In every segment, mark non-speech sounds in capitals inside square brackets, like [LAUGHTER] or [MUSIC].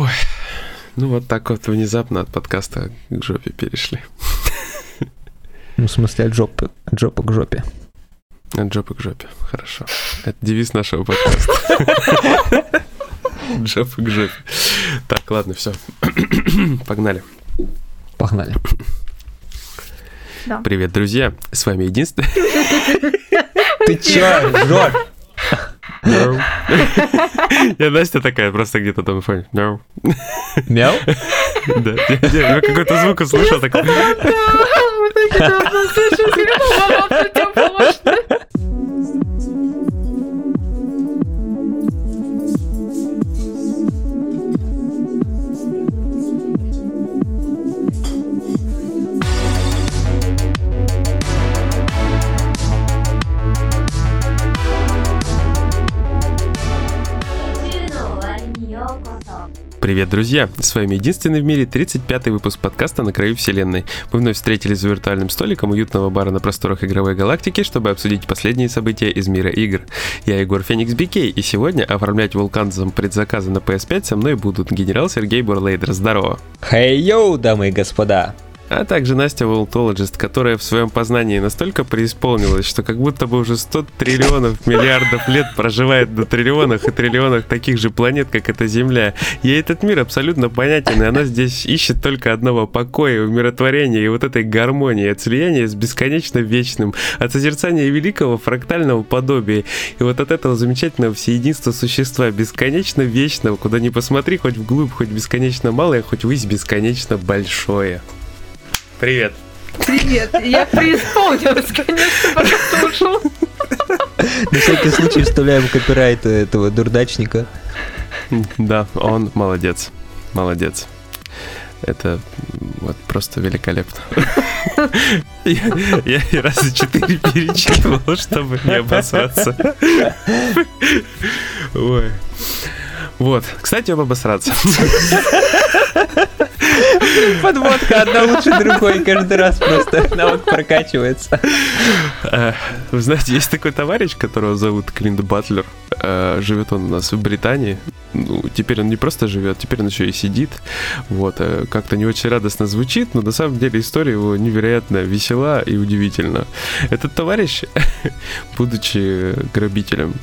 Ой, ну вот так вот внезапно от подкаста к жопе перешли. Ну, в смысле, от жопы, от жопы к жопе. От жопы к жопе, хорошо. Это девиз нашего подкаста. Жопы к жопе. Так, ладно, все. Погнали. Погнали. Да. Привет, друзья. С вами единственный... Ты чё, Я Настя такая, просто где-то там фоне. No. Мяу? Да. Я- я какой-то звук услышал, такой... Привет, друзья! С вами единственный в мире 35-й выпуск подкаста «На краю вселенной». Мы вновь встретились за виртуальным столиком уютного бара на просторах игровой галактики, чтобы обсудить последние события из мира игр. Я Егор Феникс Бикей, и сегодня оформлять вулканзом предзаказы на PS5 со мной будут генерал Сергей Бурлейдер. Здорово! Хей-йоу, дамы и господа. А также Настя Волтологист, которая в своем познании настолько преисполнилась, что как будто бы уже 100 триллионов [LAUGHS] миллиардов лет проживает на триллионах и триллионах таких же планет, как эта Земля. Ей этот мир абсолютно понятен, и она здесь ищет только одного покоя, умиротворения и вот этой гармонии, от слияния с бесконечно вечным, от созерцания великого фрактального подобия. И вот от этого замечательного всеединства существа, бесконечно вечного, куда ни посмотри, хоть вглубь, хоть бесконечно малое, хоть высь бесконечно большое. Привет. Привет, я преисполнилась, конечно, пока слушал. На всякий случай вставляем копирайт этого дурдачника. Да, он молодец. Молодец. Это вот просто великолепно. Я, я и раза четыре перечитывал, чтобы не обосраться. Ой. Вот. Кстати, об обосраться. [LAUGHS] Подводка одна лучше другой, каждый раз просто навык прокачивается. Э, Вы знаете, есть такой товарищ, которого зовут Клинт Батлер. Э, Живет он у нас в Британии. Ну, теперь он не просто живет, теперь он еще и сидит. Вот, э, как-то не очень радостно звучит, но на самом деле история его невероятно весела и удивительна. Этот товарищ, [LAUGHS] будучи грабителем,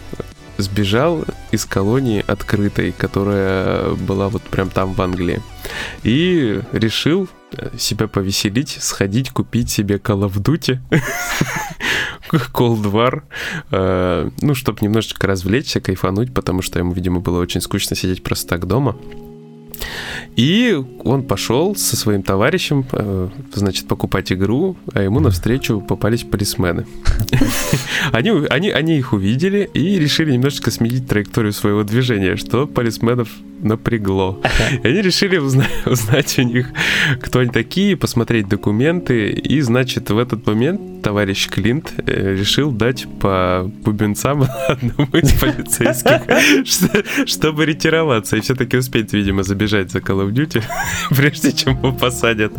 сбежал из колонии открытой, которая была вот прям там в Англии. И решил э, себя повеселить, сходить купить себе Call of Duty, [LAUGHS] Cold War, э, ну, чтобы немножечко развлечься, кайфануть, потому что ему, видимо, было очень скучно сидеть просто так дома. И он пошел со своим товарищем, э, значит, покупать игру, а ему навстречу попались полисмены. [LAUGHS] Они, они, они их увидели и решили немножечко сменить траекторию своего движения, что полисменов напрягло. И они решили узна- узнать у них, кто они такие, посмотреть документы. И, значит, в этот момент товарищ Клинт э, решил дать по бубенцам [LAUGHS] одному из полицейских, [LAUGHS] что- чтобы ретироваться и все-таки успеть, видимо, забежать за Call of Duty, [LAUGHS] прежде чем его посадят.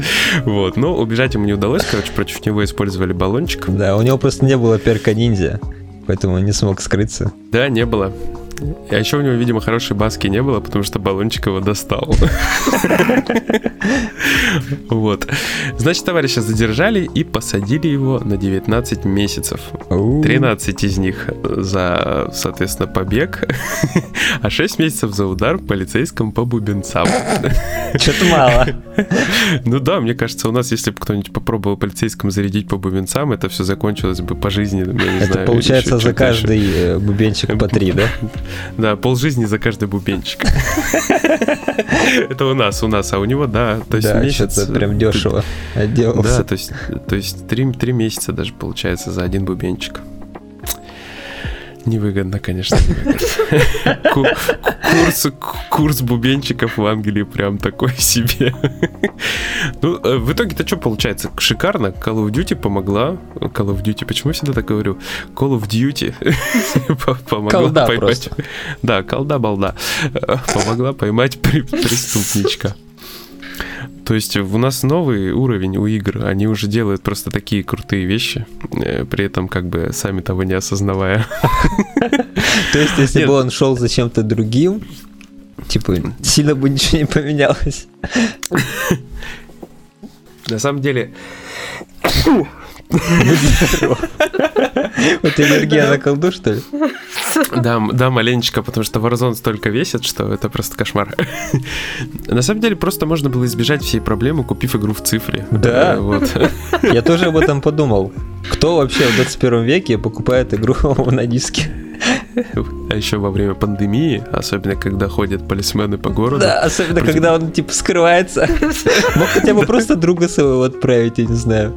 Вот. Но убежать ему не удалось. Короче, против него использовали баллончик. Да, у него просто не было перка ниндзя, поэтому он не смог скрыться. Да, не было. А еще у него, видимо, хорошей баски не было, потому что баллончик его достал. Вот. Значит, товарища задержали и посадили его на 19 месяцев. 13 из них за, соответственно, побег, а 6 месяцев за удар полицейским по бубенцам. Что-то мало. Ну да, мне кажется, у нас, если бы кто-нибудь попробовал полицейским зарядить по бубенцам, это все закончилось бы пожизненным, я не Это знаю, получается за каждый э, бубенчик по три, да? Да, полжизни за каждый бубенчик. [LAUGHS] Это у нас, у нас, а у него, да, то есть Да, месяц... что-то прям дешево Да, отделался. то есть, то есть три месяца даже получается за один бубенчик. Невыгодно, конечно. невыгодно. Курс, курс бубенчиков в Англии прям такой себе. Ну, э, в итоге-то что получается? Шикарно. Call of Duty помогла. Call of Duty, почему я всегда так говорю? Call of Duty [LAUGHS] по- помогла Колда поймать. Да, колда-балда. Э, Помогла поймать преступничка. То есть у нас новый уровень у игр, они уже делают просто такие крутые вещи, э, при этом как бы сами того не осознавая. [LAUGHS] То есть, если бы он шел за чем-то другим, типа, сильно бы ничего не поменялось. На самом деле, [LAUGHS] Вот энергия на колду, что ли? [LAUGHS] да, да, маленечко, потому что Warzone столько весит, что это просто кошмар. [LAUGHS] На самом деле, просто можно было избежать всей проблемы, купив игру в цифре. Да. Э, Вот. [LAUGHS] Я тоже об этом подумал. Кто вообще в 21 веке покупает игру на диске? А еще во время пандемии, особенно когда ходят полисмены по городу. Да, особенно когда он типа скрывается. Мог хотя бы просто друга своего отправить, я не знаю.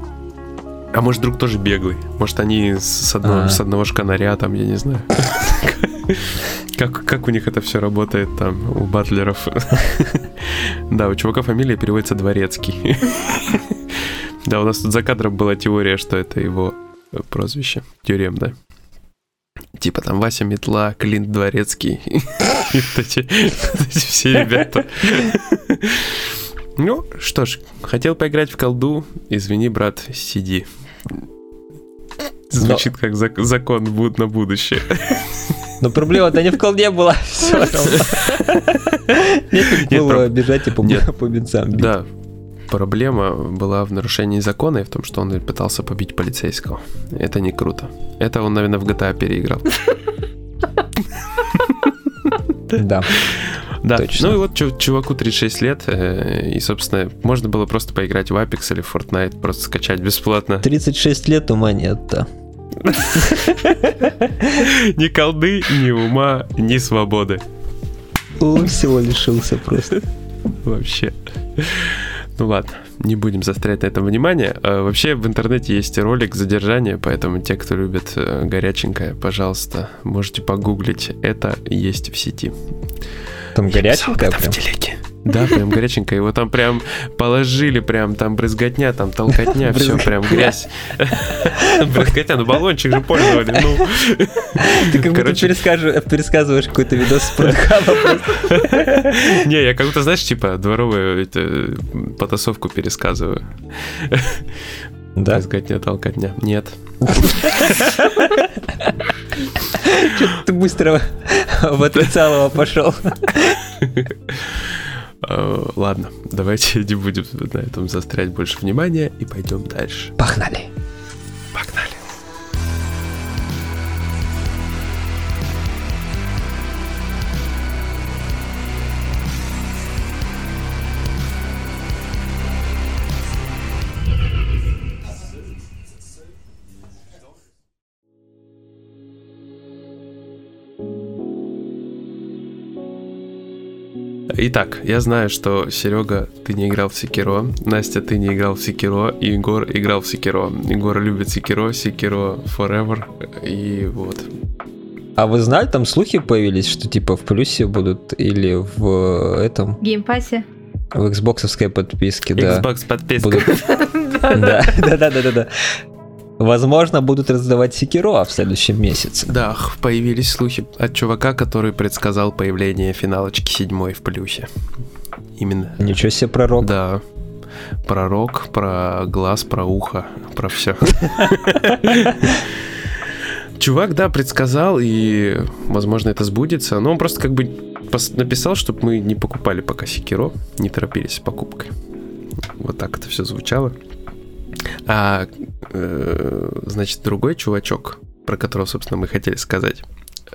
А может, друг тоже беглый? Может, они с одного, А. с одного шканаря там, я не знаю. [LAUGHS] Как, как у них это все работает там, у батлеров? [LAUGHS] Да, у чувака фамилия переводится Дворецкий. [LAUGHS] Да, у нас тут за кадром была теория, что это его э, прозвище. Тюремное. Типа там Вася Метла, Клинт Дворецкий. И вот эти вот эти все ребята. Ну, что ж, хотел поиграть в колду. Извини, брат, сиди. Звучит как зак- закон буд на будущее. Но проблема-то не в колде была. [LAUGHS] Все Нефиг было бежать и по бенцам бить. Да, проблема была в нарушении закона и в том, что он пытался побить полицейского. Это не круто. Это он, наверное, в GTA переиграл. Да. Да, Точно. ну и вот чу- чуваку 36 лет, э, и, собственно, можно было просто поиграть в Apex или в Fortnite, просто скачать бесплатно. 36 лет ума нет-то. Ни колды, ни ума, ни свободы. Он всего лишился просто. Вообще. Ну ладно, не будем застрять на этом внимание. А, Вообще в интернете есть ролик задержания, поэтому те, кто любит э, горяченькое, пожалуйста, можете погуглить. Это есть в сети. Там Я горяченькая прям. в телеге. Да, прям горяченькое. Его там прям положили, прям там брызготня, там толкотня, все прям грязь. Брызготня, ну баллончик же пользовали, ну. Ты как будто пересказываешь какой-то видос с Порнхаба просто. Не, я как будто, знаешь, типа дворовую потасовку пересказываю. Да? Брызготня, толкотня. Нет. Чё-то ты быстро в отрицалово пошел. Э, Ладно, давайте не будем на этом заострять больше внимания и пойдем дальше. Погнали. Погнали. Итак, я знаю, что Серега, ты не играл в Sekiro, Настя, ты не играл в Sekiro, и Егор играл в Sekiro. Егор любит Sekiro, Sekiro Forever, и вот. А вы знали, там слухи появились, что типа в плюсе будут или в этом, В Game Pass'е. в Xbox подписке, да. Xbox подписка. [LAUGHS] Да, да, да, да, да. Возможно, будут раздавать Sekiro в следующем месяце. Да, появились слухи от чувака, который предсказал появление финалочки седьмой в плюсе. Именно. Ничего себе пророк. Да. Про рок, про глаз, про ухо, про все. Чувак, да, предсказал, и, возможно, это сбудется. Но он просто как бы написал, чтобы мы не покупали пока Секиро, не торопились с покупкой. Вот так это все звучало. А, э, значит, другой чувачок, про которого, собственно, мы хотели сказать,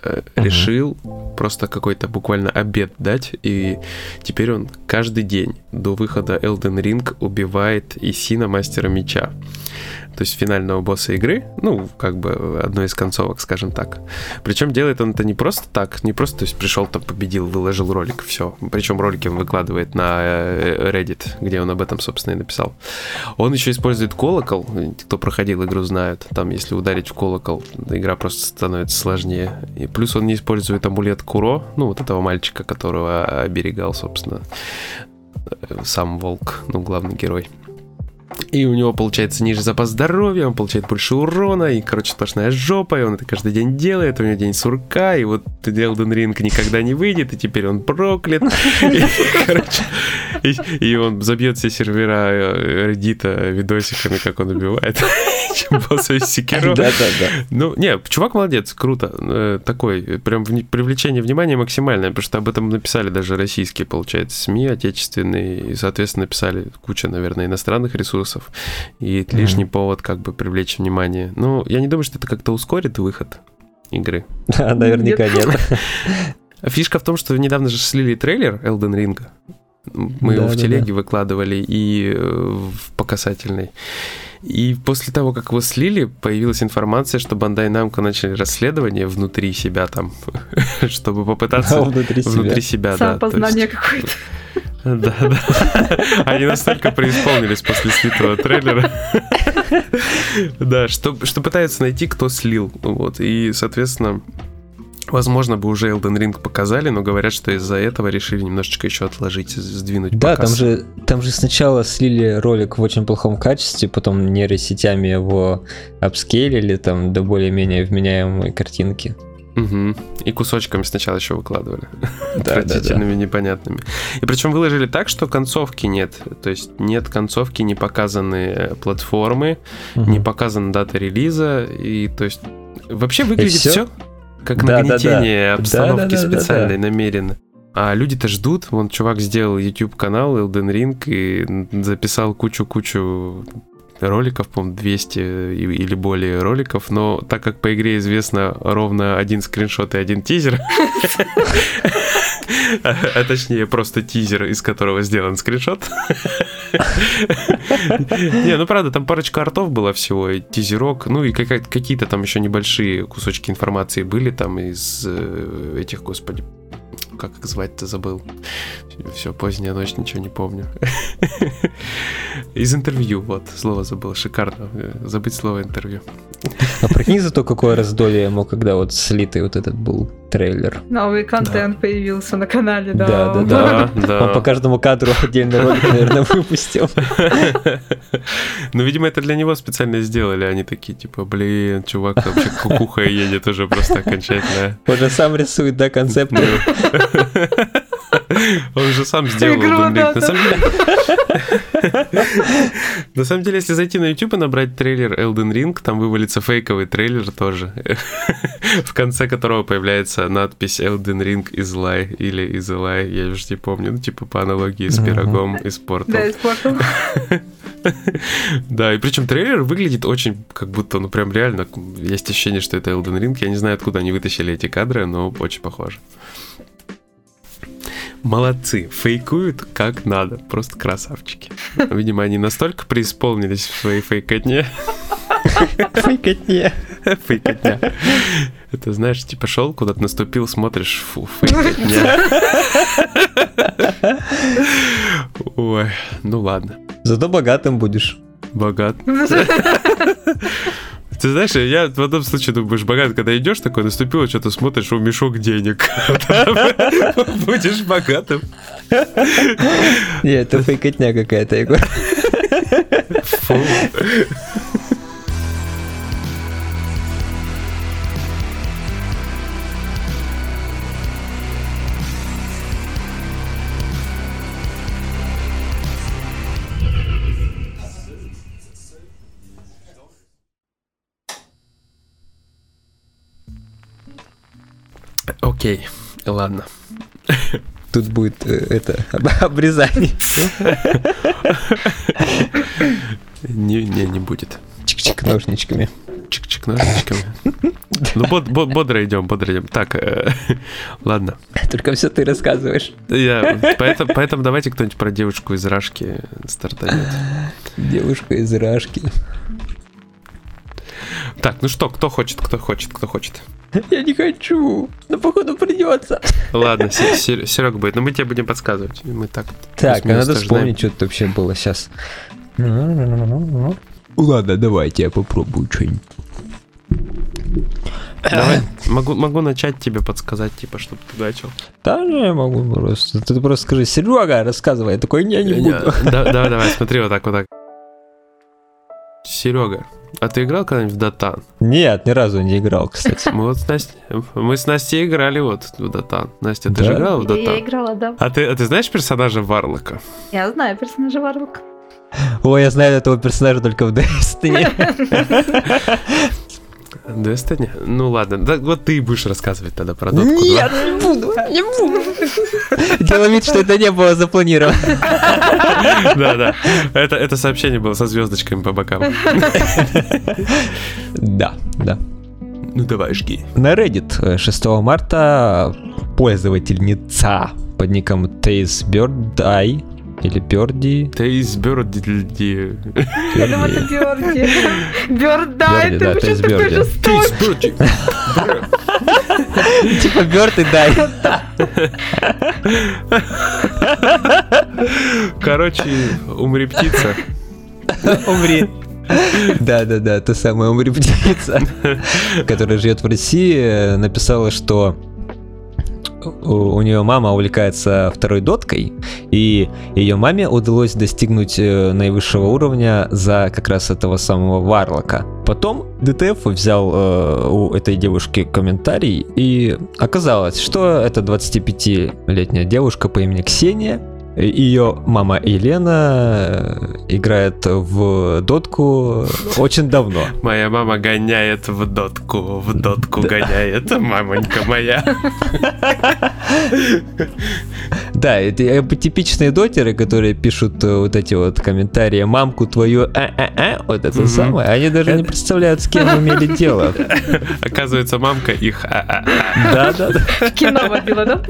э, Мгм. решил просто какой-то буквально обед дать, и теперь он каждый день до выхода Elden Ring убивает Исина Мастера Меча. То есть финального босса игры, ну, как бы одной из концовок, скажем так. Причем делает он это не просто так, не просто, то есть пришел там, победил, выложил ролик, все. Причем ролики он выкладывает на э, Reddit, где он об этом, собственно, и написал. Он еще использует колокол, кто проходил игру знают, там, если ударить в колокол, игра просто становится сложнее. И плюс он не использует амулет Куро, ну, вот этого мальчика, которого оберегал, собственно, э, сам волк, ну, главный герой. И у него получается ниже запас здоровья, он получает больше урона, и, короче, сплошная жопа, и он это каждый день делает, у него день сурка, и вот Elden Ring никогда не выйдет, и теперь он проклят. [LAUGHS] И, короче, И, [LAUGHS] и он забьет все сервера э, Reddit видосиками, как он убивает. [LAUGHS] Чем боссов Секиро. Да, да, да. Ну, не, чувак молодец, круто. Э, Такой, прям привлечение внимания максимальное, потому что об этом написали даже российские, получается, СМИ отечественные, и, соответственно, написали куча, наверное, иностранных ресурсов, и это лишний повод как бы привлечь внимание. Ну, я не думаю, что это как-то ускорит выход игры. Да, [LAUGHS] Наверняка Нет. нет. Фишка в том, что недавно же слили трейлер Elden Ring. Мы его Да, в да, телеге выкладывали и э, в показательной. И после того, как его слили, появилась информация, что Bandai Namco начали расследование внутри себя там, [LAUGHS] чтобы попытаться Внутри себя. внутри себя, да. есть- Самопознание какое-то. Да, да. [LAUGHS] Они настолько преисполнились после слитого трейлера. [LAUGHS] Да, что, что пытаются найти, кто слил. Вот. И, соответственно, возможно, бы уже Elden Ring показали, но говорят, что из-за этого решили немножечко еще отложить, сдвинуть Да, показ. там же, там же сначала слили ролик в очень плохом качестве, потом нейросетями его апскейлили там до более-менее вменяемой картинки. Мгм. И кусочками сначала еще выкладывали. [LAUGHS] Да, да, да. отвратительными, непонятными. И причем выложили так, что концовки нет. То есть нет концовки, не показаны э, платформы, Мгм. не показана дата релиза, и то есть вообще выглядит всё? все как Да, да, да. нагнетение обстановки Да, да, да, да, специальной, намеренно. А люди-то ждут, вон чувак сделал YouTube канал Elden Ring и записал кучу-кучу роликов, по-моему, 200 и- или более роликов, но так как по игре известно ровно один скриншот и один тизер, а точнее просто тизер, из которого сделан скриншот. Не, ну правда, там парочка артов было всего, тизерок, ну и какие-то там еще небольшие кусочки информации были там из э, этих, господи, как их звать-то забыл. Все, поздняя ночь, ничего не помню. Из интервью, вот, слово забыл, шикарно. Э, Забыть слово интервью. А прикинь зато какое раздолье ему, когда вот слитый вот этот был трейлер. Новый контент появился на канале, да. Да, да, Да, Он да. по каждому кадру отдельный ролик, наверное, выпустил. [LAUGHS] Ну, видимо, это для него специально сделали. Они такие, типа, блин, чувак вообще кукуха едет уже просто окончательно. Он же сам рисует, да, концепты. Он же сам сделал да, На самом деле... На самом деле, если зайти на YouTube и набрать трейлер Elden Ring, там вывалится фейковый трейлер тоже, в конце которого появляется надпись Elden Ring is lie или is a lie, я уже не помню, ну, типа по аналогии с пирогом и спортом. Да, из порта. Да, и причем трейлер выглядит очень, как будто, ну прям реально, есть ощущение, что это Elden Ring. Я не знаю, откуда они вытащили эти кадры, но очень похоже. Молодцы, фейкуют как надо, просто красавчики. Видимо, они настолько преисполнились в своей фейкотне. Фейкотне. Фейкотня. Это знаешь, типа шел куда-то, наступил, смотришь, фу, фейкотня. Ой, ну ладно, Зато богатым будешь. богат. [LAUGHS] Ты знаешь, я в одном случае думаешь, богат, когда идешь такой, наступило, что-то смотришь, у мешок денег. [LAUGHS] Будешь богатым. Нет, это фейкотня какая-то, Егор. Фу. Окей, ладно. [LAUGHS] Тут будет э, это об- [LAUGHS] обрезание. [LAUGHS] Не, не, не будет. Чик-чик ножничками. Чик-чик ножничками. Ну, бод- бод- бодро идем, бодро идем. Так, э, ладно. Только все ты рассказываешь. Я, поэтому, поэтому давайте кто-нибудь про девушку из Рашки стартанет. Девушка из Рашки. Так, ну что, кто хочет, кто хочет, кто хочет. Я не хочу, но походу придется. Ладно, Серег будет, но мы тебе будем подсказывать. Мы так. Так, а надо вспомнить, что это вообще было сейчас. Ладно, давайте я попробую что-нибудь. Давай, могу, могу начать тебе подсказать, типа, чтобы ты начал. Да, не, я могу просто. Ты просто скажи, Серега, рассказывай. Я такой, не, не буду. [LAUGHS] Да, давай, давай, смотри, вот так, вот так. Серега, А ты играл когда-нибудь в Дотан? Нет, ни разу не играл, кстати. Мы вот с Настей, мы с Настей играли вот в Дотан. Настя, ты Да? же играла в Я Дотан? играла, да. А ты, а ты знаешь персонажа Варлока? Я знаю персонажа Варлока. Ой, я знаю этого персонажа только в Destiny. [LAUGHS] Destiny? Ну ладно, да, вот ты будешь рассказывать тогда про Дотку 2. Нет, не буду, не буду. Делал вид, что это не было запланировано. Да, да. Это, это сообщение было со звездочками по бокам. Да, да. Ну давай, жги. На Reddit э, 6 марта пользовательница под ником Taze Bird или Birdie. [LAUGHS] Ты из да, Бёрди, это да, то есть почему такой Бёрди. Ты из жестокий. Бёрди. Типа Bird и Дай. Короче, умри птица. Умри. Да, да, да, та самая умри птица, [LAUGHS] которая живет в России, э, написала, что у, нее мама увлекается второй доткой, и ее маме удалось достигнуть э, наивысшего уровня за как раз этого самого Варлока. Потом ДТФ взял э, у этой девушки комментарий, и оказалось, что это 25-летняя девушка по имени Ксения, ее мама Елена э, играет в дотку очень давно. Моя мама гоняет в дотку, в дотку гоняет, мамонька моя. Да, это типичные дотеры, которые пишут э, вот эти вот комментарии «мамку твою а-а-а», вот это самое, они даже не представляют, с кем имели дело. Оказывается, мамка их. а-а-а. Да, да, да. В кино водила, да?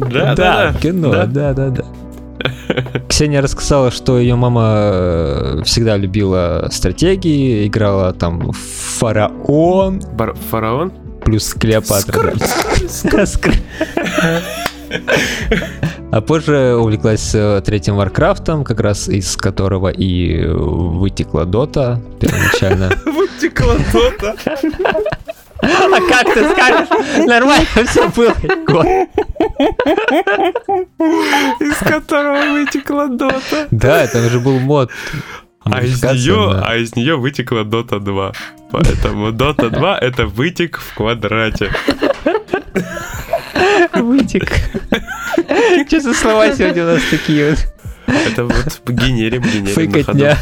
Да, да, кино, Да. да, да, да. [LAUGHS] Ксения рассказала, что ее мама э, всегда любила стратегии, играла там в Фараон Бар- Фараон? плюс Клеопатра. [LAUGHS] А позже увлеклась э, третьим Warcraft'ом, как раз из которого и вытекла Dota первоначально. [LAUGHS] Вытекла дота. А как ты скажешь? Нормально все было. Из которого вытекла дота. Да, там же был мод. А из нее, а из нее вытекла Дота 2. Поэтому Дота 2 это вытек в квадрате. Вытек. Что за слова сегодня у нас такие вот? Это вот генерим, генерим на ходу. Фейкотня.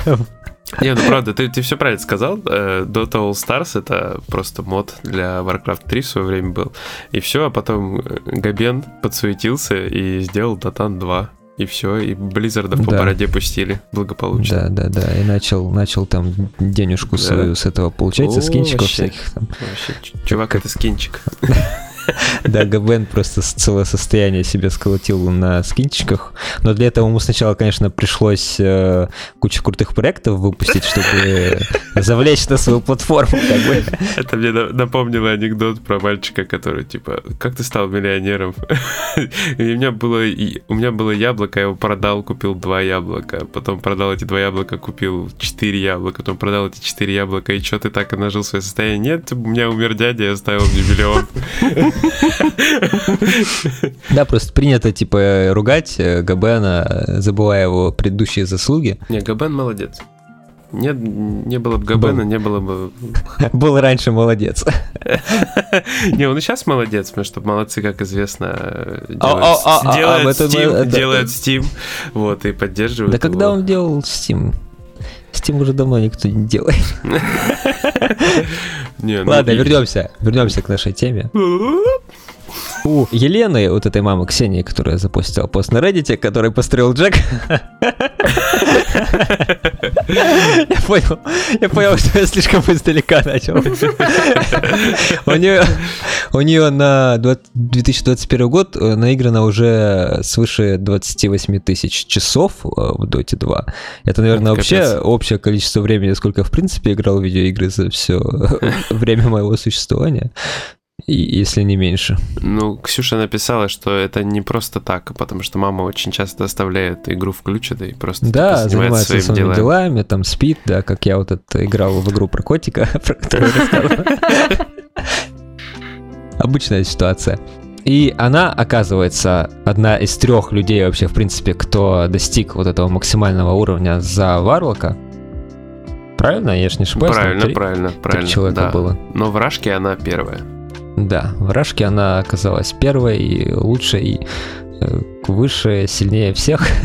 Не, ну правда, ты, ты все правильно сказал. Э, Dota All Stars это просто мод для Warcraft 3 в свое время был. И все, а потом э, Габен подсуетился и сделал Dota 2. И все, и Blizzard'ов по Да. бороде пустили благополучно. Да, да, да. И начал, начал там денежку Да. свою с этого получать, со скинчиков вообще. всяких там. Вообще, чувак, это скинчик. [LAUGHS] [LAUGHS] Да, Габен просто целое состояние себе сколотил на скинчиках. Но для этого ему сначала, конечно, пришлось э, кучу крутых проектов выпустить, чтобы [LAUGHS] завлечь на свою платформу, как бы. Это мне на- напомнило анекдот про мальчика, который типа, как ты стал миллионером? [LAUGHS] И у меня было, и- у меня было яблоко, я его продал, купил два яблока, потом продал эти два яблока, купил четыре яблока, потом продал эти четыре яблока, и что ты так и нажил свое состояние? Нет, у меня умер дядя, я оставил мне миллион. Да, просто принято, типа, ругать э, Габена, забывая его предыдущие заслуги. Не, Габен молодец. Нет, не было бы Габена, не было бы... [LAUGHS] Был раньше молодец. [LAUGHS] Не, он и сейчас молодец, потому что молодцы, как известно, э, делают, А, а, а, а, делают Steam, делают Steam, вот, и поддерживают Да когда он делал Steam? Steam уже давно никто не делает. [LAUGHS] Не, ну, Ладно, вернемся. Вернемся к нашей теме. У Елены, вот этой мамы Ксении, которая запустила пост на Reddit, который построил Джек. [LAUGHS] Я понял, я понял, что я слишком издалека начал. У нее, у нее на 20 2021 год э, наиграно уже свыше 28 тысяч часов э, в Dota 2. Это, наверное, вообще общее количество времени, сколько в принципе играл в видеоигры за все [LAUGHS] время моего существования. Если не меньше. Ну, Ксюша написала, что это не просто так, потому что мама очень часто оставляет игру включенной и просто Да, типа, занимается своими своими делами. делами, там спит, да, как я вот это играл в игру про котика, [LAUGHS] про которую рассказывал. [LAUGHS] Обычная ситуация. И она, оказывается, одна из трех людей вообще, в принципе, кто достиг вот этого максимального уровня за Варлока. Правильно? Я ж не ошибаюсь. Правильно, три- правильно, три правильно. человека да. было. Но в Рашке она первая. Да, в Рашке она оказалась первой, и лучшей, и э, выше, сильнее всех. [LAUGHS]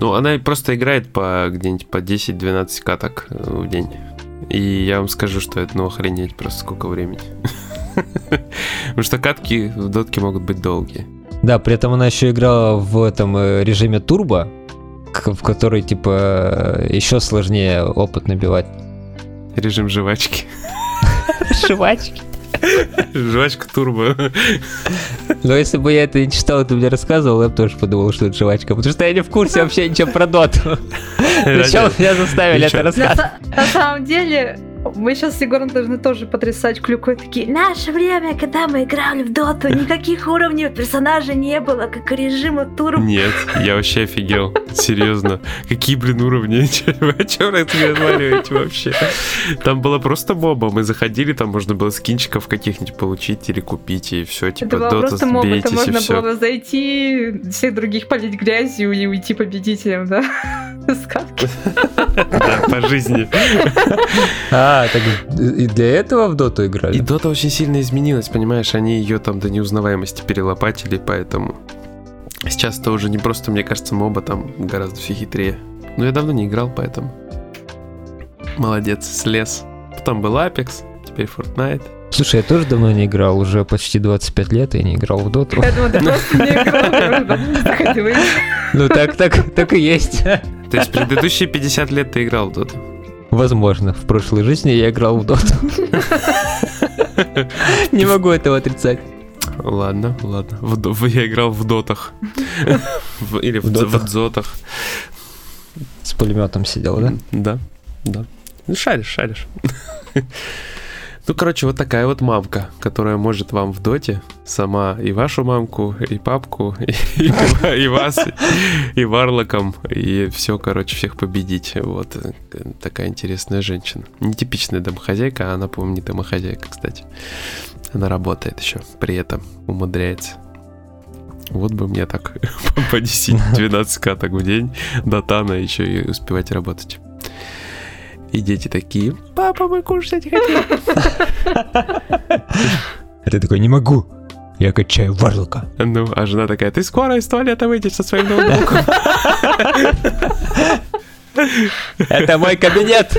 Ну, она просто играет по где-нибудь по 10-12 каток э, в день. И я вам скажу, что это ну охренеть просто сколько времени. [LAUGHS] Потому что катки в дотке могут быть долгие. Да, при этом она еще играла в этом э, режиме турбо, в который, типа, еще сложнее опыт набивать. Режим жвачки. Жвачки. Жвачка турбо. Но если бы я это не читал, ты мне рассказывал, я бы тоже подумал, что это жвачка. Потому что я не в курсе вообще ничего про доту. Зачем меня заставили это Ничего. На, самом деле, мы сейчас с Егором должны тоже потрясать клюкой такие. Наше время, когда мы играли в доту, [LAUGHS] никаких уровней персонажа не было, как и режима турбо. Нет, я вообще офигел. Серьезно. Какие, блин, уровни? [LAUGHS] Вы о чем разговариваете вообще? Там было просто моба. Мы заходили, там можно было скинчиков каких-нибудь получить или купить, и все, типа, Это было дота, просто моб, это можно было зайти, всех других полить грязью и уйти победителем, да? [LAUGHS] С катки. Да, по жизни. А, так и для этого в доту И играли? Дота очень сильно изменилась, понимаешь, они ее там до неузнаваемости перелопатили, поэтому сейчас это уже не просто, мне кажется, моба там гораздо все хитрее. Но я давно не играл, поэтому молодец, слез. Потом был Apex, теперь Fortnite. Слушай, я тоже давно не играл, уже почти 25 лет и не играл в доту. Я думаю, ты просто не играл, я. Ну так, так, так и есть. То есть предыдущие 50 лет ты играл в Доту? Возможно, в прошлой жизни я играл в доту. Не могу этого отрицать. Ладно, ладно. В я играл в дотах. Или в, дотах? в дзотах. С пулеметом сидел, да? Да, да. Шаришь, шаришь. Ну, короче, вот такая вот мамка, которая может вам в доте сама и вашу мамку, и папку, и, [LAUGHS] и- и вас, и варлоком, и все, короче, всех победить. Вот э, такая интересная женщина. Нетипичная домохозяйка, а она, по-моему, не домохозяйка, кстати. Она работает еще, при этом умудряется. Вот бы мне так [LAUGHS] по 10-12 каток в день до Тана еще и успевать работать. И дети такие, папа, мы кушать хотим. А ты такой, не могу. Я качаю варлока. Ну, а жена такая, ты скоро из туалета выйдешь со своим ноутбуком. Это мой кабинет.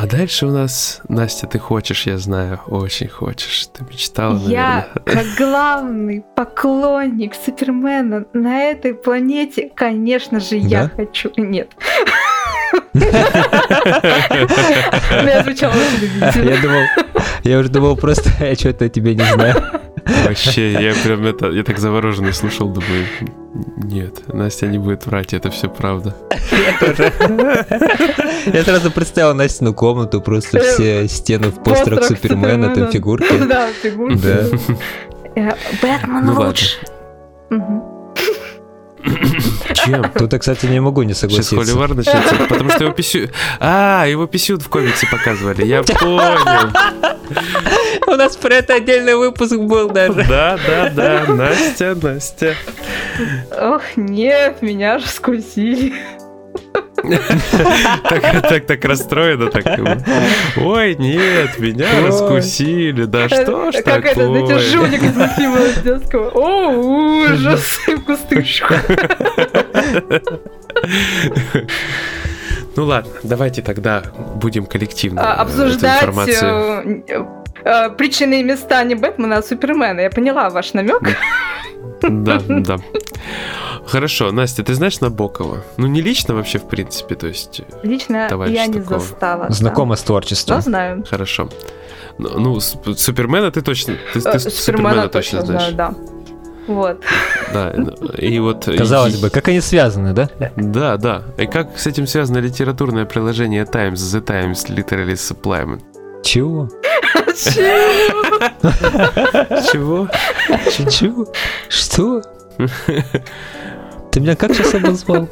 А дальше у нас, Настя, ты хочешь, я знаю, очень хочешь. Ты мечтала, Я, наверное. как главный поклонник Супермена на этой планете, конечно же, я Да? хочу. Нет. [LAUGHS] Я звучала очень убедительно. Я думал, я уже думал, просто я что-то о тебе не знаю. Вообще, я прям это, я так завороженно слушал, думаю, нет, Настя не будет врать, это все правда. Я тоже. Я сразу представил Настину комнату, просто все стены в постерах Супермена, там [LAUGHS] фигурки. Да, фигурки. Э, Бэтмен Ну [LAUGHS] ладно. лучше. Мгм. Чем? Тут я, кстати, не могу не Сейчас согласиться. холивар начнется, потому что его писю... А, его писют в комиксе показывали, я [LAUGHS] понял. У нас про это отдельный выпуск был даже. Да, да, да, Настя, Настя. Ох, нет, меня же скусили. Так, так, расстроена, так. Ой, нет, меня раскусили, да что ж Э, Как это, знаете, такое? жулик из мультфильма детского. О, ужас, [LAUGHS] кустышку. Ну ладно, давайте тогда будем коллективно А, Обсуждать э, э, причины и места не Бэтмена, а Супермена. Я поняла ваш намек. Да, да. Хорошо, Настя, ты знаешь Набокова? Ну, не лично вообще, в принципе, то есть... э, Лично я не такого. застала. да. Знакома с Но творчеством. знаю. Хорошо. Ну, ну, с- Супермена ты точно... Ты, ты Э, Супермена, точно знаешь. знаю, да. Вот. Да, и вот... Казалось и- бы, как они связаны, да? Да, да. И как с этим связано литературное приложение Times, The Times Literary Supplement? Чего? [LAUGHS] Чего? Чего? Что? [LAUGHS] Ты меня как сейчас обозвал?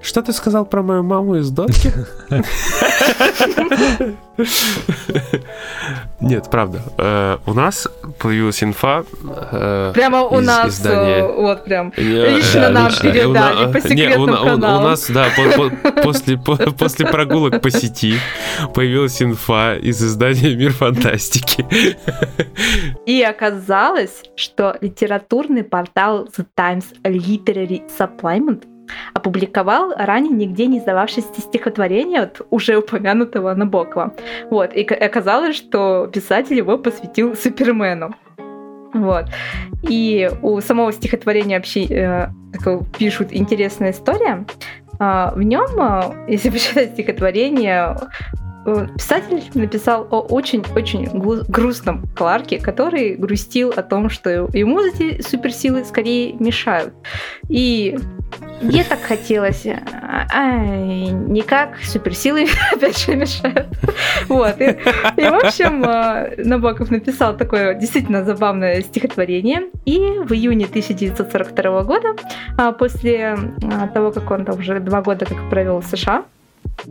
Что ты сказал про мою маму из дотки? [LAUGHS] Нет, правда. Э, у нас появилась инфа. э, Прямо у нас, э, вот прям, лично нам передали по секретным каналам. У нас, да, после, после прогулок по сети появилась инфа из издания «Мир фантастики». И оказалось, что литературный портал The Times Literary Supplement опубликовал ранее нигде не издававшееся стихотворение от уже упомянутого Набокова. Вот. И оказалось, что писатель его посвятил Супермену. Вот. И у самого стихотворения вообще э, пишут интересная история. Э, в нем, э, если [LAUGHS] почитать стихотворение, писатель написал о очень-очень грустном Кларке, который грустил о том, что ему эти суперсилы скорее мешают. И мне так хотелось, а, а никак суперсилы [LAUGHS] опять же мешают. Вот. И, и, в общем, э, Набоков написал такое действительно забавное стихотворение. И в июне 1942 года, а, после того, как он там уже два года как провел в США,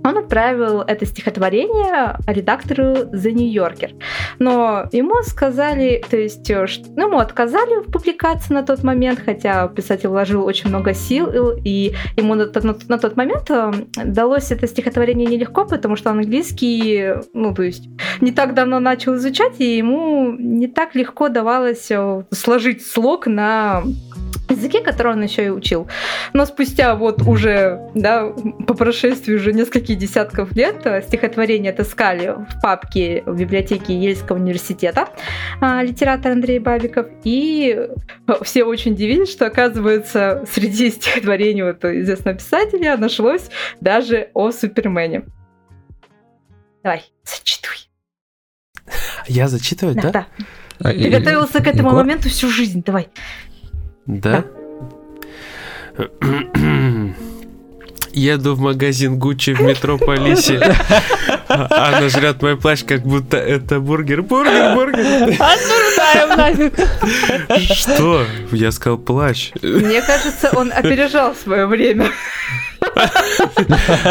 он отправил это стихотворение редактору The New Yorker. Но ему сказали, то есть, э, ну, ему отказали в публикации на тот момент, хотя писатель вложил очень много сил, и ему на, на, на тот момент э, далось это стихотворение нелегко, потому что английский, ну, то есть, не так давно начал изучать, и ему не так легко давалось э, сложить слог на языке, который он еще и учил. Но спустя вот уже, да, по прошествии уже нескольких десятков лет э, стихотворение отыскали в папке в библиотеке Ельского университета а, литератор Андрей Бабиков. И все очень удивились, что, оказывается, среди стихотворений вот известного писателя нашлось даже о Супермене. Давай, зачитуй. Я зачитываю, да? Да. А, Ты готовился к этому Егор? моменту всю жизнь, давай. Да? Еду в магазин Гуччи в метрополисе. [LAUGHS] Она жрет мой плащ, как будто это бургер. Бургер, бургер. Осуждаем нафиг. Что? Я сказал плащ. Мне кажется, он опережал свое время.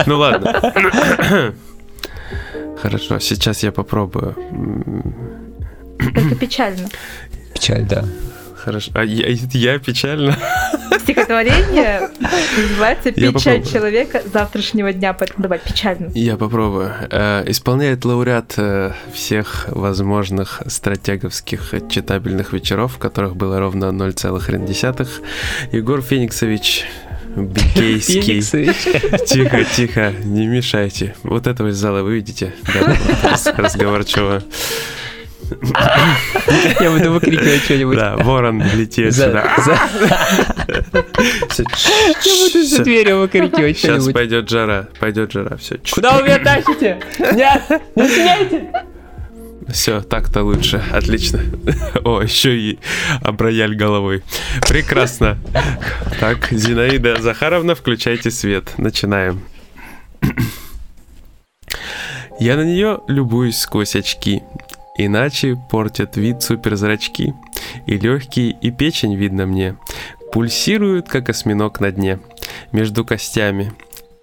Ну ладно. Хорошо, сейчас я попробую. Это печально. Печаль, да. Хорошо. А я, я печально. Стихотворение называется «Печаль человека завтрашнего дня», поэтому давай, печально. Я попробую. Э, исполняет лауреат э, всех возможных стратеговских читабельных вечеров, в которых было ровно 0,1. Егор Фениксович Бикейский. Тихо, тихо, не мешайте. Вот этого из зала вы видите? Да, [LAUGHS] разговорчиво. Я буду выкрикивать что-нибудь. Да, ворон летит сюда. Я буду за дверью выкрикивать что-нибудь. Сейчас пойдет жара, пойдет жара, все. Куда вы меня тащите? Нет, не снимайте! Все, так-то лучше. Отлично. О, еще и оброяль головой. Прекрасно. Так, Зинаида Захаровна, включайте свет. Начинаем. Я на нее любуюсь сквозь очки. Иначе портят вид суперзрачки. И легкие, и печень видно мне. Пульсируют, как осьминог на дне. Между костями.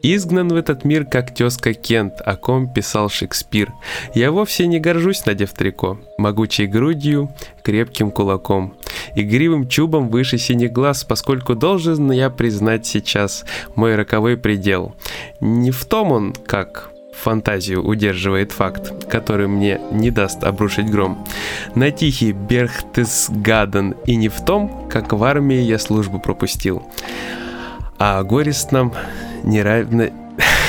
Изгнан в этот мир, как тезка Кент, о ком писал Шекспир. Я вовсе не горжусь, надев трико, могучей грудью, крепким кулаком, игривым чубом выше синих глаз, поскольку должен я признать сейчас мой роковой предел. Не в том он, как фантазию удерживает факт, который мне не даст обрушить гром. На тихий Берхтесгаден и не в том, как в армии я службу пропустил. А горестном неравно...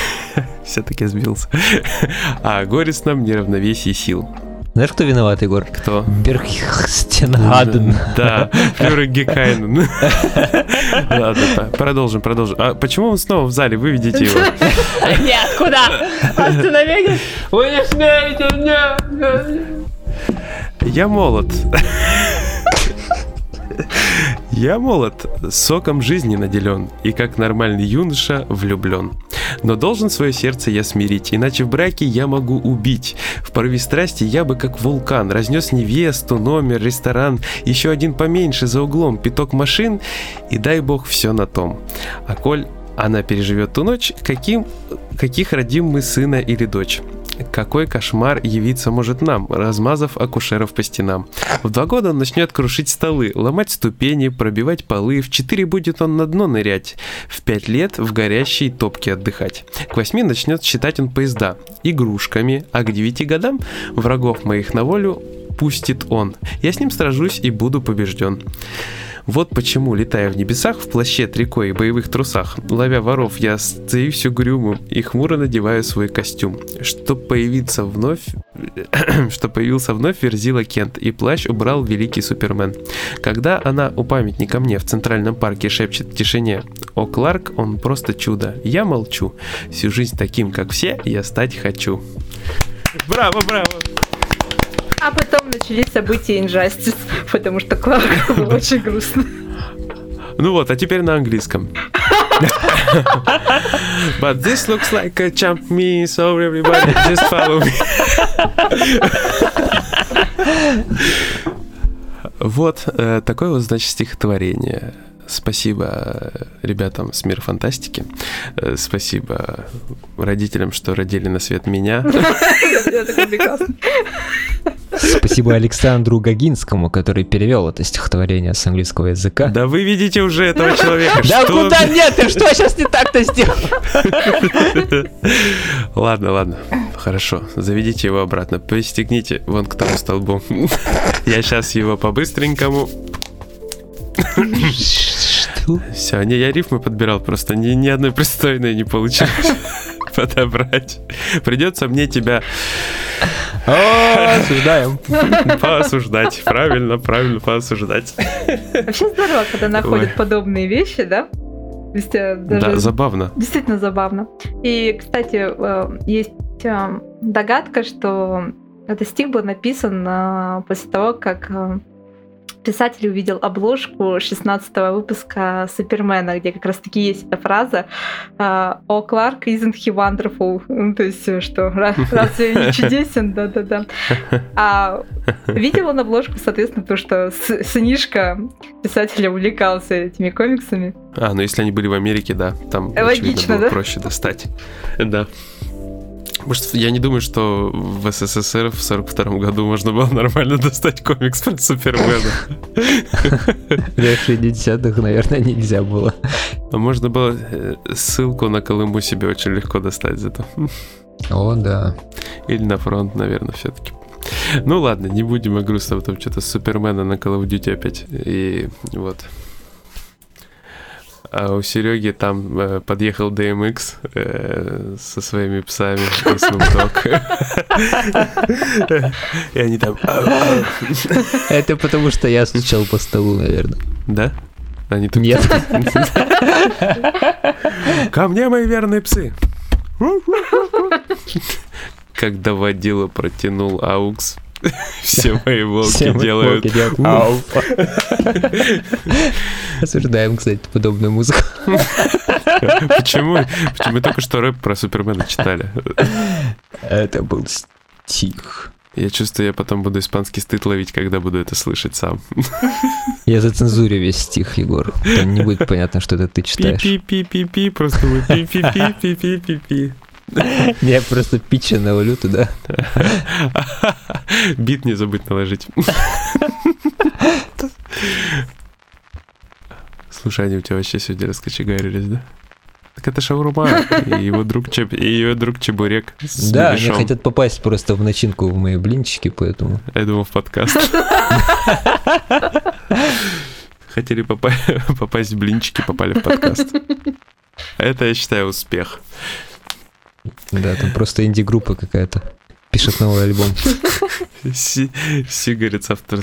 [LAUGHS] Все-таки сбился. [LAUGHS] А горестном неравновесии сил. Знаешь, кто виноват, Егор? Кто? Берхстенхаден. Да, Флюра Гекайнен. Ладно, продолжим, продолжим. А почему он снова в зале? Вы видите его. [LAUGHS] Нет, куда? Остановитесь! Вы не смеете! Нет! Я молод. Я молод, соком жизни наделен и как нормальный юноша влюблен. Но должен свое сердце я смирить, иначе в браке я могу убить. В порыве страсти я бы как вулкан разнес невесту, номер, ресторан, еще один поменьше за углом, пяток машин, и дай бог все на том. А коль она переживет ту ночь, каким, каких родим мы сына или дочь? Какой кошмар явиться может нам, размазав акушеров по стенам. В два года он начнет крушить столы, ломать ступени, пробивать полы, в четыре будет он на дно нырять, в пять лет в горящей топке отдыхать. К восьми начнет считать он поезда игрушками, а к девяти годам врагов моих на волю пустит он. Я с ним сражусь и буду побежден. Вот почему, летая в небесах, в плаще, трико и боевых трусах, ловя воров, я стою грюмым и хмуро надеваю свой костюм. Чтоб появиться вновь, [CLEARS THROAT] что появился вновь Верзила Кент, и плащ убрал великий Супермен. Когда она у памятника мне в Центральном парке шепчет в тишине «О, Кларк, он просто чудо!» Я молчу. Всю жизнь таким, как все, я стать хочу. Браво, браво! А потом начались события Injustice, потому что Кларк [LAUGHS] было очень грустно. Ну вот, а теперь на английском. But this looks like a jump me, so everybody just follow me. Вот э, такое вот, значит, стихотворение. Спасибо ребятам с Мир Фантастики. Э, Спасибо родителям, что родили на свет меня. [LAUGHS] Спасибо Александру Гагинскому, который перевел это стихотворение с английского языка. Да вы видите уже этого человека. Да куда нет? Ты что сейчас не так-то сделал? Ладно, ладно. Хорошо. Заведите его обратно. Пристегните вон к тому столбу. Я сейчас его по-быстренькому. Что? Все, не, я рифмы подбирал, просто ни, ни одной пристойной не получилось подобрать. Придется мне тебя осуждаем. [LAUGHS] поосуждать. Правильно, правильно, поосуждать. Вообще здорово, когда находят Ой. подобные вещи, да? То есть, э, Да, даже забавно. Действительно забавно. И, кстати, э, есть э, догадка, что этот стих был написан после того, как писатель увидел обложку 16 выпуска Супермена, где как раз таки есть эта фраза э, «О, Кларк, isn't he wonderful?» Ну, То есть, что «Ра- разве не [LAUGHS] чудесен?» Да-да-да. А видел он обложку, соответственно, потому что сынишка писателя увлекался этими комиксами. А, ну если они были в Америке, да, там Логично, очевидно, было да? проще достать. Да. Может, я не думаю, что в СССР в 42 году можно было нормально достать комикс про Супермена. В 60-х, наверное, нельзя было. А можно было э, ссылку на Колыму себе очень легко достать зато. О, да. Или на фронт, наверное, все-таки. Ну ладно, не будем о грустном, там что-то Супермена на Call of Duty опять. И вот. А у Сереги там э, подъехал DMX э, со своими псами и Snoop. И они там... Это потому что я стучал по столу, наверное. Да? Они тут... Нет. Ко мне, мои верные псы! Когда водила протянул аукс, [LAUGHS] все мои волки делают... [LAUGHS] Осуждаем, кстати, подобную музыку. [LAUGHS] Почему? Почему мы только что рэп про Супермена читали? Это был стих. Я чувствую, я потом буду испанский стыд ловить, когда буду это слышать сам. Я зацензурю весь стих, Егор. Там не будет понятно, что это ты читаешь. Пи-пи-пи-пи-пи, просто вы пи-пи-пи-пи-пи-пи. [LAUGHS] Я просто питча навалю туда. [LAUGHS] Бит не забудь наложить. [LAUGHS] Слушай, они у тебя вообще сегодня раскочегарились, да? Так это шаурма, и его друг, Чеб... и ее друг Чебурек с Да, они хотят попасть просто в начинку в мои блинчики, поэтому... Я думал, в подкаст. Хотели попа- попасть в блинчики, попали в подкаст. Это, я считаю, успех. Да, там просто инди-группа какая-то. Пишет новый альбом. Си- Cigarettes [LAUGHS] after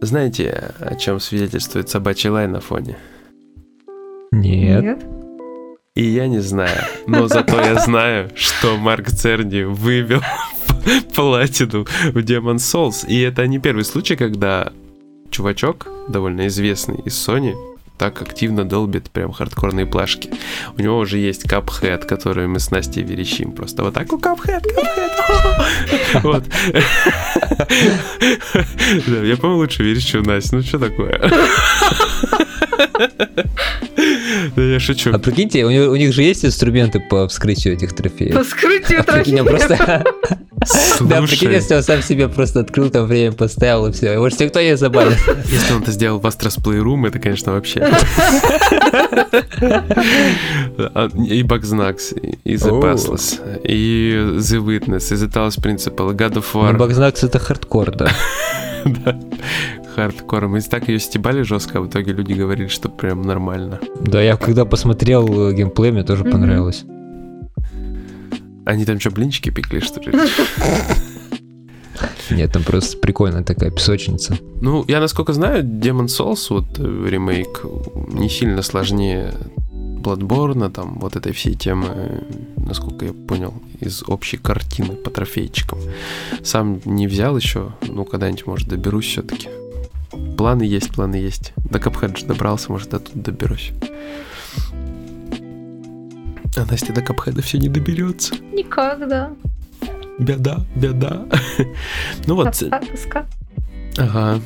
знаете, о чем свидетельствует собачий лай на фоне? Нет. И я не знаю, но зато я знаю, что Марк Церни вывел [LAUGHS] платину в Demon Souls. И это не первый случай, когда чувачок, довольно известный из Sony, так активно долбит прям хардкорные плашки. У него уже есть капхэт, который мы с Настей верещим. Просто вот так, у капхэт, капхэт. Вот. Я, по-моему, лучше верещу Настя. Ну, что такое? [LAUGHS] Да я шучу. А прикиньте, у, них же есть инструменты по вскрытию этих трофеев. По вскрытию А трофеев. просто... [LAUGHS] Да, прикинь, если он сам себе просто открыл, там время поставил и все. Может, никто не забанит. если он это сделал в Astros Playroom, это, конечно, вообще. А, И Bugsnax, и The О. Pathless, и The Witness, и The Talos Principle, и God of War. Багзнакс это хардкор, да. [LAUGHS] Да, хардкор. Мы так ее стебали жестко, а в итоге люди говорили, что прям нормально. Да, я когда посмотрел э, геймплей, мне тоже понравилось. Они там что, блинчики пекли, что ли? [LAUGHS] Нет, там просто прикольная такая песочница. Ну, я насколько знаю, Demon Souls, вот э, ремейк, не сильно сложнее Bloodborne, там вот этой всей темы, э, насколько я понял, из общей картины по трофейчикам. Сам не взял еще, ну, когда-нибудь, может, доберусь все-таки. Планы есть, планы есть. До Капхеда же добрался, может, до тут доберусь. А Настя до Капхеда все не доберется. Никогда. Беда, беда. [LAUGHS] Ну вот, тоска. Ага,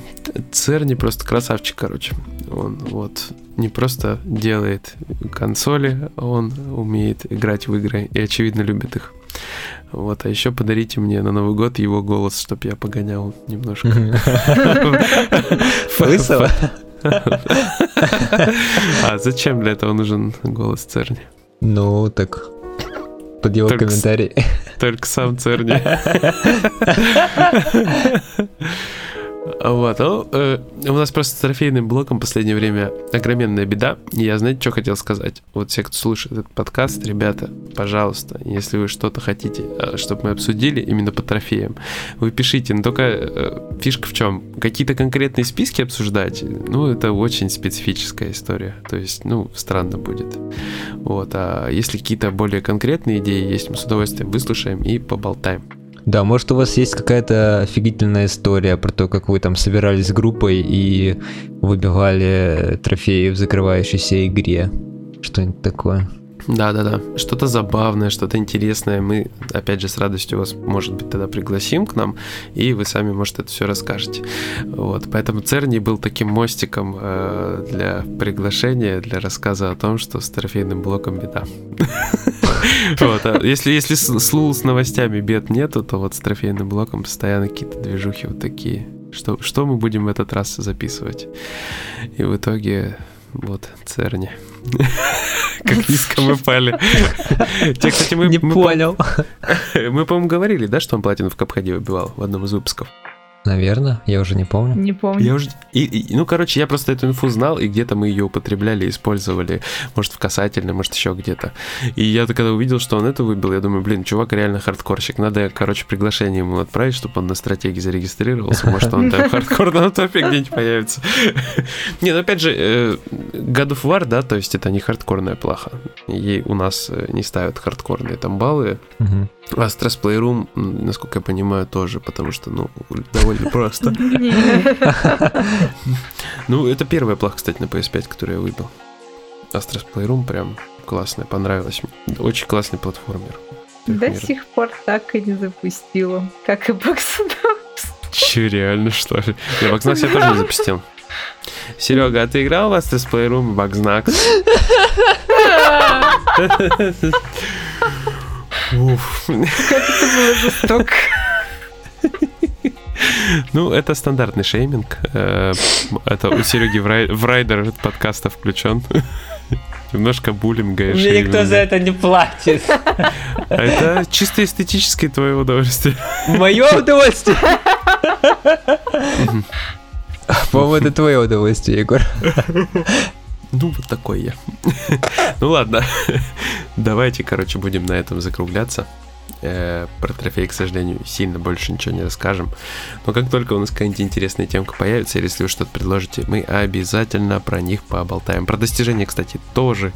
Церни просто красавчик, короче. Он вот не просто делает консоли, он умеет играть в игры и, очевидно, любит их. Вот, а еще подарите мне на Новый год его голос, чтобы я погонял немножко. Лысого? [LAUGHS] А зачем для этого нужен голос Церни? Ну, так, под его Только с- комментарий. [LAUGHS] Только сам Церни. [LAUGHS] Вот, ну, э, у нас просто с трофейным блоком в последнее время огроменная беда. Я, знаете, что хотел сказать? Вот все, кто слушает этот подкаст, ребята, пожалуйста, если вы что-то хотите, чтобы мы обсудили именно по трофеям, вы пишите. Но только э, фишка в чем? Какие-то конкретные списки обсуждать, ну, это очень специфическая история. То есть, ну, странно будет. Вот, а если какие-то более конкретные идеи есть, мы с удовольствием выслушаем и поболтаем. Да, может у вас есть какая-то офигительная история про то, как вы там собирались группой и выбивали трофеи в закрывающейся игре. Что-нибудь такое. Да-да-да, что-то забавное, что-то интересное. Мы, опять же, с радостью вас, может быть, тогда пригласим к нам, и вы сами, может, это все расскажете. Вот, поэтому Церни был таким мостиком э, для приглашения, для рассказа о том, что с трофейным блоком беда. [LAUGHS] Вот, а если, если с Лул с новостями бед нету, то вот с трофейным блоком постоянно какие-то движухи вот такие. Что, что мы будем в этот раз записывать? И в итоге вот, Церни. [LAUGHS] Как низко мы пали. Те, кстати, мы, Не понял. по- [LAUGHS] мы, по-моему, говорили, да, что он платину в Капхаде выбивал в одном из выпусков? Наверное, я уже не помню. Не помню. Я уже... и- и- ну, короче, я просто эту инфу знал, и где-то мы ее употребляли, использовали, может, в касательном, может, еще где-то. И я когда увидел, что он это выбил, я думаю, блин, чувак реально хардкорщик. Надо, короче, приглашение ему отправить, чтобы он на стратегии зарегистрировался. Может, он там [LAUGHS] в хардкорном топе где-нибудь появится. Не, ну, опять же, э, God of War, да, то есть это не хардкорная плаха. Ей у нас э, не ставят хардкорные там баллы, а Stress Playroom, насколько я понимаю, тоже, потому что, ну, довольно просто. Не. [LAUGHS] Ну, это первая плаха, кстати, на PS5, которую я выбил. Astro's Playroom прям классная, понравилась мне. Очень классный платформер. До сих пор так и не запустила. Как и Боксдав. Че, реально, что ли? Я Bugsnax я тоже не запустил. Серега, а ты играл в Astro's Playroom и Bugsnax? Уф. Как это было жестоко. [LAUGHS] Ну, это стандартный шейминг. Э, Это у Сереги в рай- в райдер подкаста включен. Немножко буллинга и шейминга. это не платит. Это чисто эстетическое твое удовольствие. Мое удовольствие. По-моему, это твое удовольствие, Егор. Ну, вот такой я. Ну ладно. Давайте, короче, будем на этом закругляться. Э, про трофей, к сожалению, сильно больше ничего не расскажем. Но как только у нас какая-нибудь интересная темка появится, или если вы что-то предложите, мы обязательно про них поболтаем. Про достижения, кстати, тоже.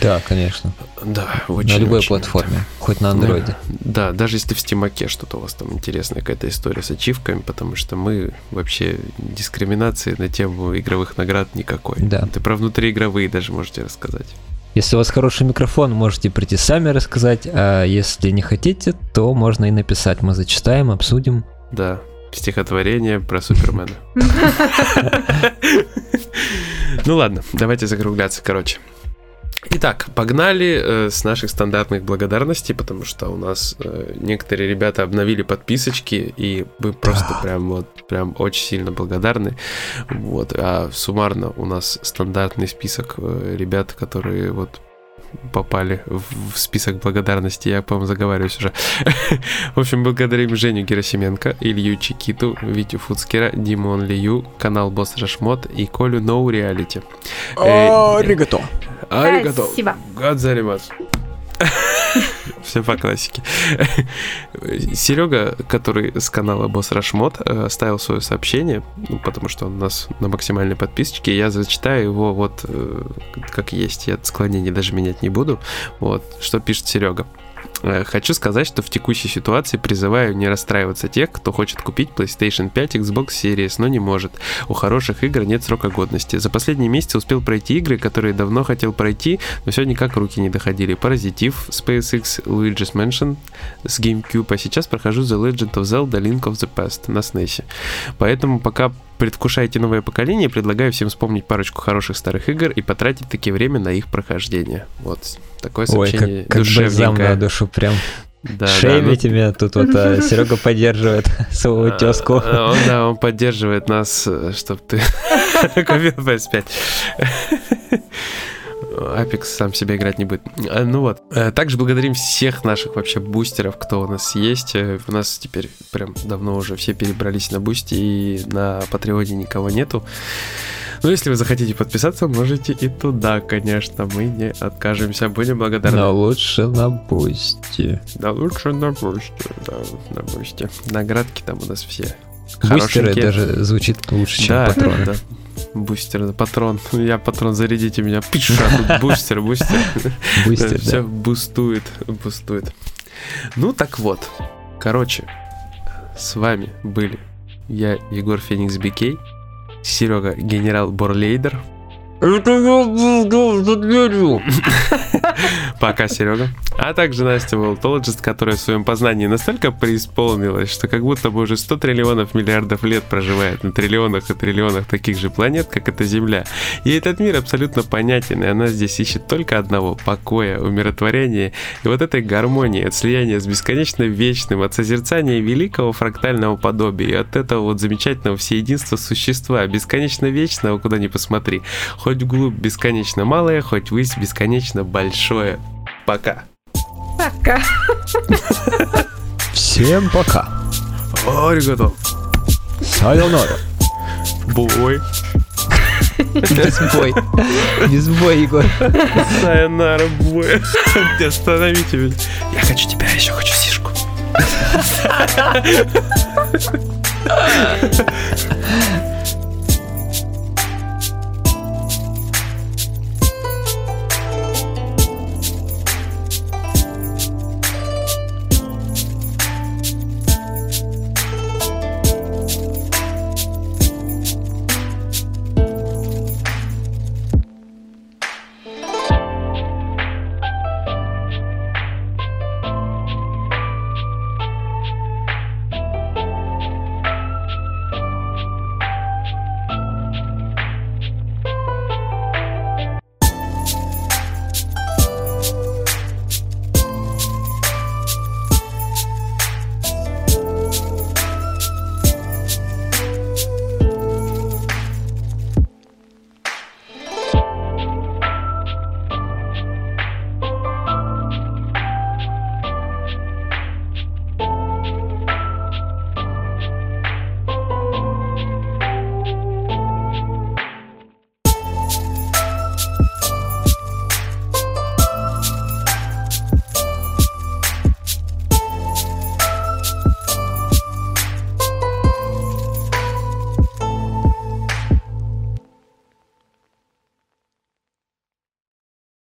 Да, конечно. Да, очень На любой очень платформе, это. хоть на андроиде. Да, даже если в стимаке что-то у вас там интересная какая-то история с ачивками, потому что мы вообще дискриминации на тему игровых наград никакой. Да. Ты про внутриигровые даже можете рассказать. Если у вас хороший микрофон, можете прийти сами рассказать, а если не хотите, то можно и написать. Мы зачитаем, обсудим. Да, стихотворение про Супермена. [LAUGHS] Ну ладно, давайте закругляться, короче. Итак, погнали э, с наших стандартных благодарностей, потому что у нас э, некоторые ребята обновили подписочки, и мы просто прям вот прям очень сильно благодарны. Вот, а суммарно у нас стандартный список э, ребят, которые вот попали в список благодарности. Я, по-моему, заговариваюсь уже. [LAUGHS] В общем, благодарим Женю Герасименко, Илью Чикиту, Витю Фуцкера, Димон Лию, канал Босс Рашмот и Колю No Reality. Э, Аригато. Аригато. Спасибо. Гадзаримас. [LAUGHS] Все по классике. [LAUGHS] Серега, который с канала Босс Рашмот, э, оставил свое сообщение, ну, потому что он у нас на максимальной подписочке. Я зачитаю его вот э, как есть. Я склонение даже менять не буду. Вот, что пишет Серега. Э, Хочу сказать, что в текущей ситуации призываю не расстраиваться тех, кто хочет купить PlayStation 5, Xbox Series, но не может. У хороших игр нет срока годности. За последние месяцы успел пройти игры, которые давно хотел пройти, но все никак руки не доходили. Паразитив, SpaceX, Luigi's Mansion с GameCube, а сейчас прохожу The Legend of Zelda Link of the Past на SNES. Поэтому пока предвкушаете новое поколение, предлагаю всем вспомнить парочку хороших старых игр и потратить таки время на их прохождение. Вот такое Ой, как, сообщение как бальзам душевненькое. на душу, прям Да, да, шеймите меня тут вот, а [LAUGHS] Серега поддерживает [LAUGHS] своего ну, тезку. а, Он, да, он поддерживает нас, чтобы ты [LAUGHS] купил PS5. Apex сам себе играть не будет. А, Ну вот. Э, Также благодарим всех наших вообще бустеров, кто у нас есть. Э, У нас теперь прям давно уже все перебрались на Boosty, и на Patreon'е никого нету. Но если вы захотите подписаться, можете и туда, конечно. Мы не откажемся. Будем благодарны. Но лучше на Boosty. Да лучше на Boosty, да, на Boosty. Наградки там у нас все Бустеры даже звучит лучше, чем Да, патроны. да. Бустер, патрон. Я патрон, зарядите меня. Пиш, а тут бустер, бустер. [LAUGHS] Бустер, Все бустует, бустует. Ну так вот. Короче, с вами были я, Егор Феникс Бикей, Серега General Борлейдер. Это я был за дверью. [LAUGHS] Пока, Серега. А также Настя Волтологист, которая в своем познании настолько преисполнилась, что как будто бы уже 100 триллионов миллиардов лет проживает на триллионах и триллионах таких же планет, как эта Земля. И этот мир абсолютно понятен, и она здесь ищет только одного – покоя, умиротворения и вот этой гармонии, от слияния с бесконечно вечным, от созерцания великого фрактального подобия, и от этого вот замечательного всеединства существа, бесконечно вечного, куда ни посмотри. Хоть вглубь бесконечно малое, хоть ввысь бесконечно большое. Пока. Пока. Всем пока. Аригато. Сайонара. Бой. Без бой. Без бой, Егор. Сайонара, бой. Остановите меня. Я хочу тебя, я еще хочу сишку.